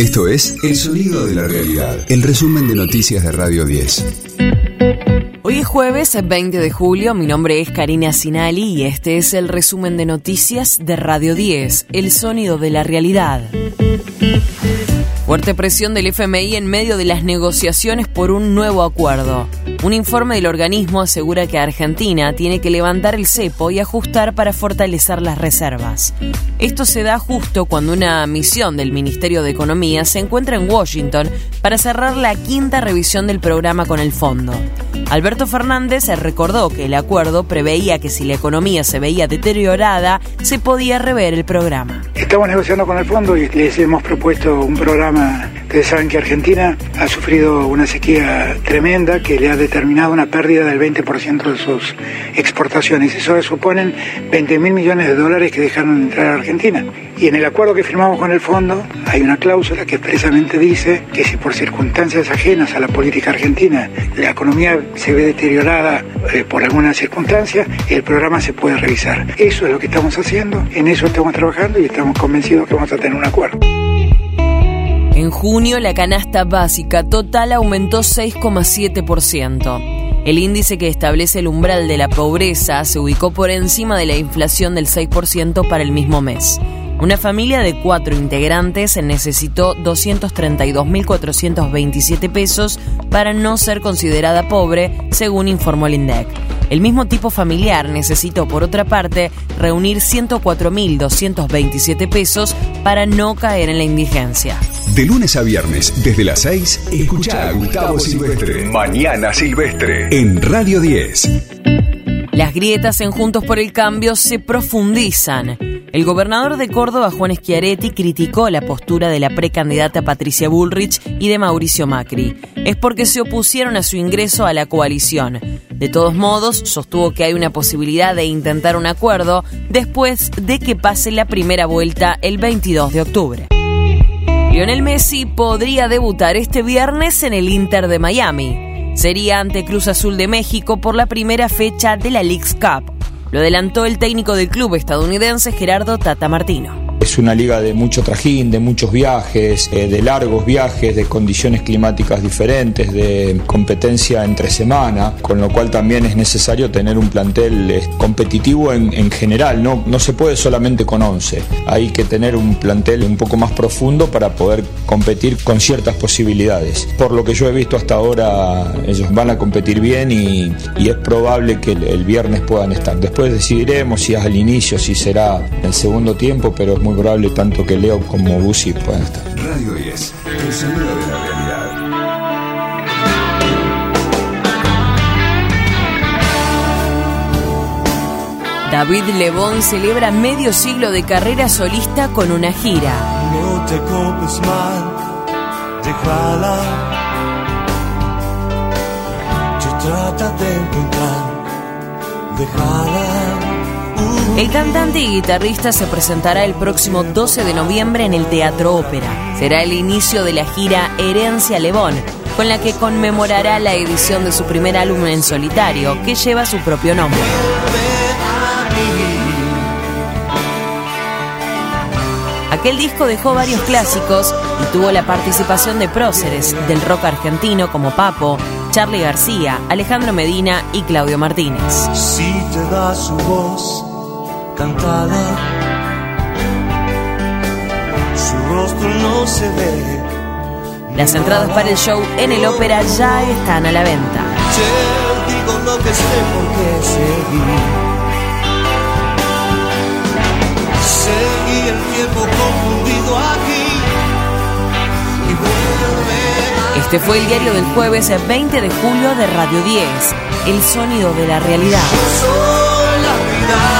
Esto es El Sonido de la Realidad, el resumen de noticias de Radio 10. Hoy es jueves 20 de julio, mi nombre es Karina Sinali y este es el resumen de noticias de Radio 10, El Sonido de la Realidad. Fuerte presión del FMI en medio de las negociaciones por un nuevo acuerdo. Un informe del organismo asegura que Argentina tiene que levantar el cepo y ajustar para fortalecer las reservas. Esto se da justo cuando una misión del Ministerio de Economía se encuentra en Washington para cerrar la quinta revisión del programa con el fondo. Alberto Fernández recordó que el acuerdo preveía que si la economía se veía deteriorada, se podía rever el programa. Estamos negociando con el fondo y les hemos propuesto un programa. Ustedes saben que Argentina ha sufrido una sequía tremenda que le ha determinado una pérdida del 20% de sus exportaciones. Eso suponen 20 mil millones de dólares que dejaron de entrar a Argentina. Y en el acuerdo que firmamos con el fondo hay una cláusula que expresamente dice que si por circunstancias ajenas a la política argentina la economía se ve deteriorada eh, por alguna circunstancia, el programa se puede revisar. Eso es lo que estamos haciendo, en eso estamos trabajando y estamos convencidos que vamos a tener un acuerdo. En junio la canasta básica total aumentó 6,7%. El índice que establece el umbral de la pobreza se ubicó por encima de la inflación del 6% para el mismo mes. Una familia de cuatro integrantes necesitó 232.427 pesos para no ser considerada pobre, según informó el INDEC. El mismo tipo familiar necesitó, por otra parte, reunir 104.227 pesos para no caer en la indigencia. De lunes a viernes, desde las 6, escucha a Gustavo Silvestre. Mañana Silvestre. En Radio 10. Las grietas en Juntos por el Cambio se profundizan. El gobernador de Córdoba, Juan Schiaretti, criticó la postura de la precandidata Patricia Bullrich y de Mauricio Macri. Es porque se opusieron a su ingreso a la coalición. De todos modos, sostuvo que hay una posibilidad de intentar un acuerdo después de que pase la primera vuelta el 22 de octubre. Lionel Messi podría debutar este viernes en el Inter de Miami. Sería ante Cruz Azul de México por la primera fecha de la League's Cup. Lo adelantó el técnico del club estadounidense Gerardo Tata Martino. Es una liga de mucho trajín, de muchos viajes, eh, de largos viajes, de condiciones climáticas diferentes, de competencia entre semana, con lo cual también es necesario tener un plantel eh, competitivo en, en general. ¿no? no se puede solamente con 11, hay que tener un plantel un poco más profundo para poder competir con ciertas posibilidades. Por lo que yo he visto hasta ahora, ellos van a competir bien y, es probable que el, el, viernes puedan estar. Después decidiremos si es al inicio, si será el segundo tiempo, pero es muy probable tanto que Leo como Busi puedan estar. Radio 10, el sonido de la realidad. David Lebón celebra medio siglo de carrera solista con una gira. No te copes mal, déjala. Yo trata de encontrar, déjala. El cantante y guitarrista se presentará el próximo 12 de noviembre en el Teatro Ópera. Será el inicio de la gira Herencia Lebón, con la que conmemorará la edición de su primer álbum en solitario, que lleva su propio nombre. Aquel disco dejó varios clásicos y tuvo la participación de próceres del rock argentino como Papo, Charlie García, Alejandro Medina y Claudio Martínez. Si te da su voz cantada, su rostro no se ve. Las entradas para el show en el ópera ya están a la venta. Te digo lo que sé porque seguí. Seguí el tiempo confundido aquí y vuelve. Este fue el diario del jueves 20 de julio de Radio 10, El sonido de la realidad. Soy la vida.